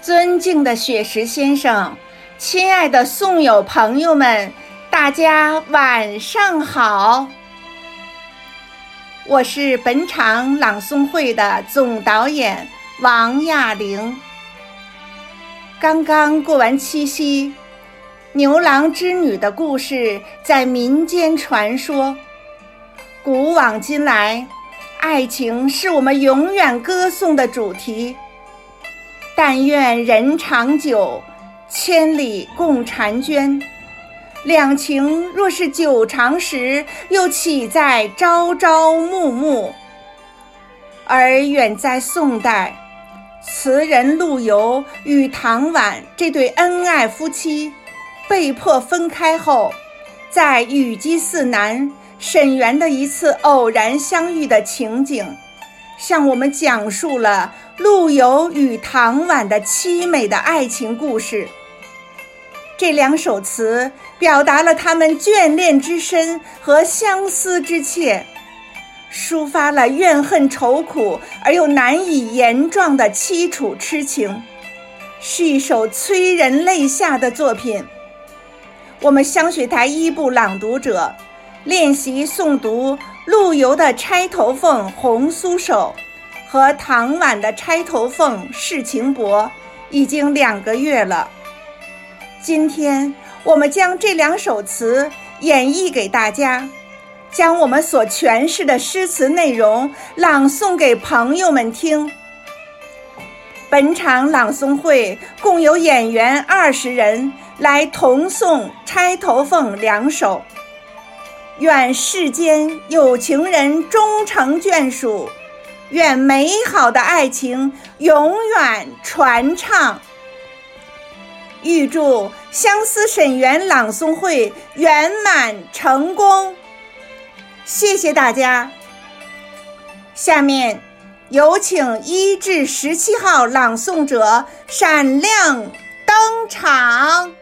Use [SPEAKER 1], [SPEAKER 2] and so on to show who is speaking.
[SPEAKER 1] 尊敬的雪石先生，亲爱的诵友朋友们，大家晚上好！我是本场朗诵会的总导演王亚玲。刚刚过完七夕，牛郎织女的故事在民间传说，古往今来，爱情是我们永远歌颂的主题。但愿人长久，千里共婵娟。两情若是久长时，又岂在朝朝暮暮？而远在宋代，词人陆游与唐婉这对恩爱夫妻被迫分开后，在雨季寺南沈园的一次偶然相遇的情景。向我们讲述了陆游与唐婉的凄美的爱情故事。这两首词表达了他们眷恋之深和相思之切，抒发了怨恨愁苦而又难以言状的凄楚痴情，是一首催人泪下的作品。我们香雪台一部朗读者练习诵读。陆游的《钗头凤·红酥手》和唐婉的《钗头凤·世情薄》已经两个月了。今天我们将这两首词演绎给大家，将我们所诠释的诗词内容朗诵给朋友们听。本场朗诵会共有演员二十人来同诵《钗头凤》两首。愿世间有情人终成眷属，愿美好的爱情永远传唱。预祝相思沈园朗诵会圆满成功！谢谢大家。下面有请一至十七号朗诵者闪亮登场。